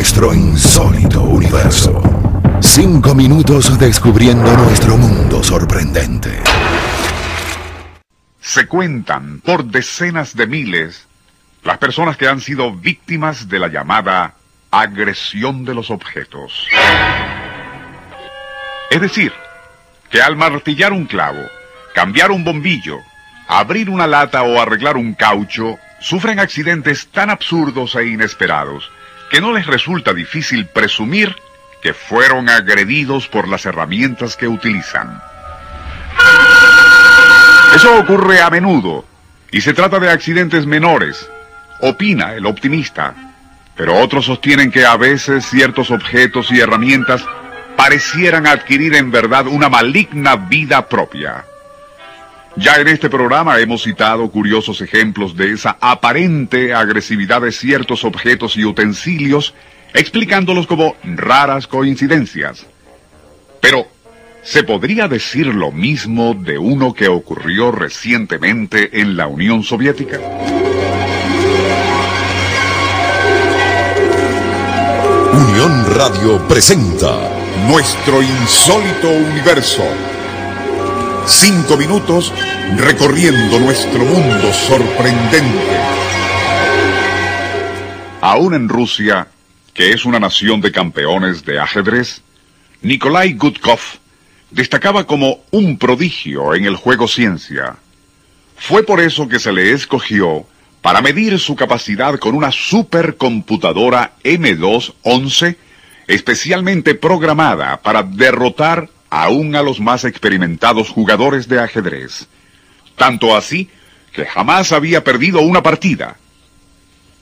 Nuestro insólito universo. Cinco minutos descubriendo nuestro mundo sorprendente. Se cuentan por decenas de miles las personas que han sido víctimas de la llamada agresión de los objetos. Es decir, que al martillar un clavo, cambiar un bombillo, abrir una lata o arreglar un caucho, sufren accidentes tan absurdos e inesperados que no les resulta difícil presumir que fueron agredidos por las herramientas que utilizan. Eso ocurre a menudo y se trata de accidentes menores, opina el optimista, pero otros sostienen que a veces ciertos objetos y herramientas parecieran adquirir en verdad una maligna vida propia. Ya en este programa hemos citado curiosos ejemplos de esa aparente agresividad de ciertos objetos y utensilios, explicándolos como raras coincidencias. Pero, ¿se podría decir lo mismo de uno que ocurrió recientemente en la Unión Soviética? Unión Radio presenta Nuestro insólito universo. Cinco minutos recorriendo nuestro mundo sorprendente. Aún en Rusia, que es una nación de campeones de ajedrez, Nikolai Gutkov destacaba como un prodigio en el juego ciencia. Fue por eso que se le escogió para medir su capacidad con una supercomputadora M211 especialmente programada para derrotar aún a los más experimentados jugadores de ajedrez. Tanto así que jamás había perdido una partida.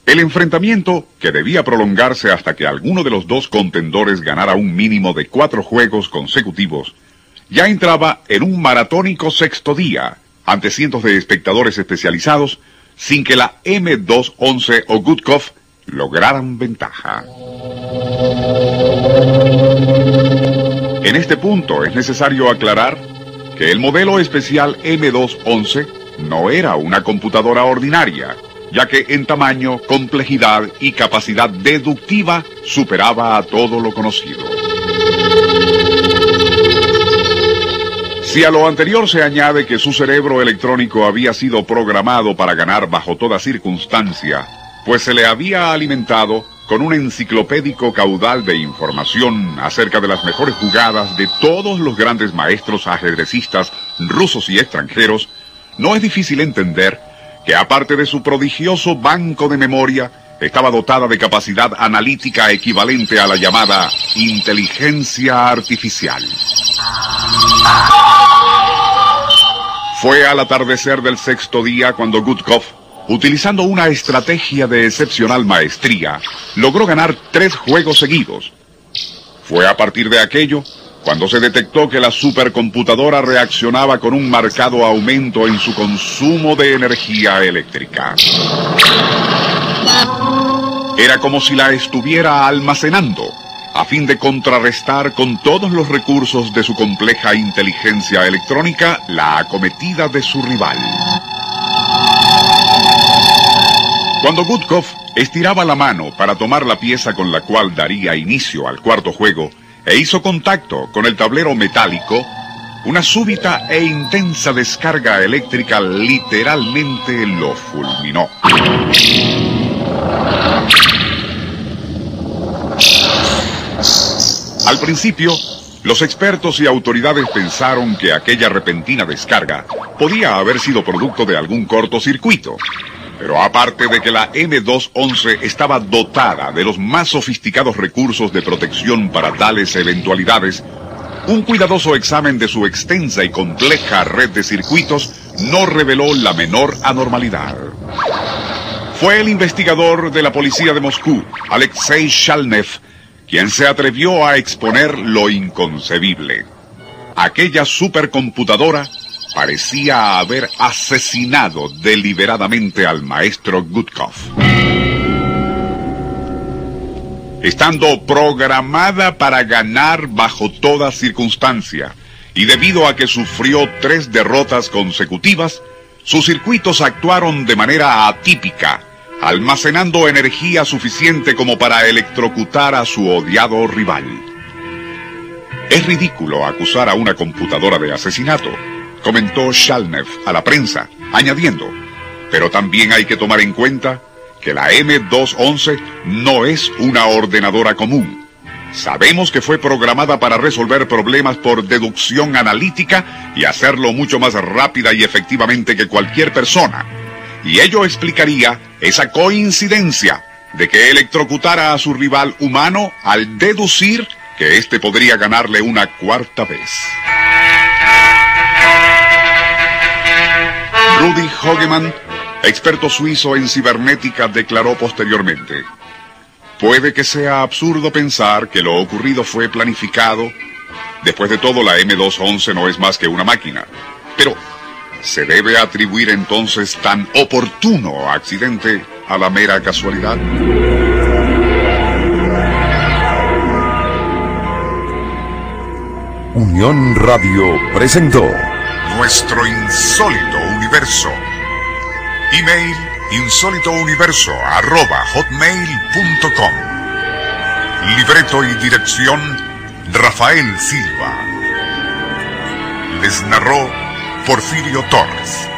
El enfrentamiento, que debía prolongarse hasta que alguno de los dos contendores ganara un mínimo de cuatro juegos consecutivos, ya entraba en un maratónico sexto día, ante cientos de espectadores especializados, sin que la M211 o Gutkov lograran ventaja. En este punto es necesario aclarar que el modelo especial M211 no era una computadora ordinaria, ya que en tamaño, complejidad y capacidad deductiva superaba a todo lo conocido. Si a lo anterior se añade que su cerebro electrónico había sido programado para ganar bajo toda circunstancia, pues se le había alimentado con un enciclopédico caudal de información acerca de las mejores jugadas de todos los grandes maestros ajedrecistas rusos y extranjeros, no es difícil entender que aparte de su prodigioso banco de memoria, estaba dotada de capacidad analítica equivalente a la llamada inteligencia artificial. Fue al atardecer del sexto día cuando Gutkov, utilizando una estrategia de excepcional maestría, logró ganar tres juegos seguidos. Fue a partir de aquello cuando se detectó que la supercomputadora reaccionaba con un marcado aumento en su consumo de energía eléctrica. Era como si la estuviera almacenando a fin de contrarrestar con todos los recursos de su compleja inteligencia electrónica la acometida de su rival. Cuando Gutkov estiraba la mano para tomar la pieza con la cual daría inicio al cuarto juego e hizo contacto con el tablero metálico, una súbita e intensa descarga eléctrica literalmente lo fulminó. Al principio, los expertos y autoridades pensaron que aquella repentina descarga podía haber sido producto de algún cortocircuito. Pero aparte de que la M211 estaba dotada de los más sofisticados recursos de protección para tales eventualidades, un cuidadoso examen de su extensa y compleja red de circuitos no reveló la menor anormalidad. Fue el investigador de la policía de Moscú, Alexei Shalnev, quien se atrevió a exponer lo inconcebible. Aquella supercomputadora parecía haber asesinado deliberadamente al maestro Gutkov. Estando programada para ganar bajo toda circunstancia, y debido a que sufrió tres derrotas consecutivas, sus circuitos actuaron de manera atípica, almacenando energía suficiente como para electrocutar a su odiado rival. Es ridículo acusar a una computadora de asesinato, comentó Shalnev a la prensa, añadiendo, pero también hay que tomar en cuenta que la M211 no es una ordenadora común. Sabemos que fue programada para resolver problemas por deducción analítica y hacerlo mucho más rápida y efectivamente que cualquier persona. Y ello explicaría esa coincidencia de que electrocutara a su rival humano al deducir que éste podría ganarle una cuarta vez. Rudy Hogeman, experto suizo en cibernética, declaró posteriormente, puede que sea absurdo pensar que lo ocurrido fue planificado. Después de todo, la M211 no es más que una máquina. Pero, ¿se debe atribuir entonces tan oportuno accidente a la mera casualidad? Unión Radio presentó Nuestro Insólito Universo. Email insólitouniverso.com. Libreto y dirección Rafael Silva. Les narró Porfirio Torres.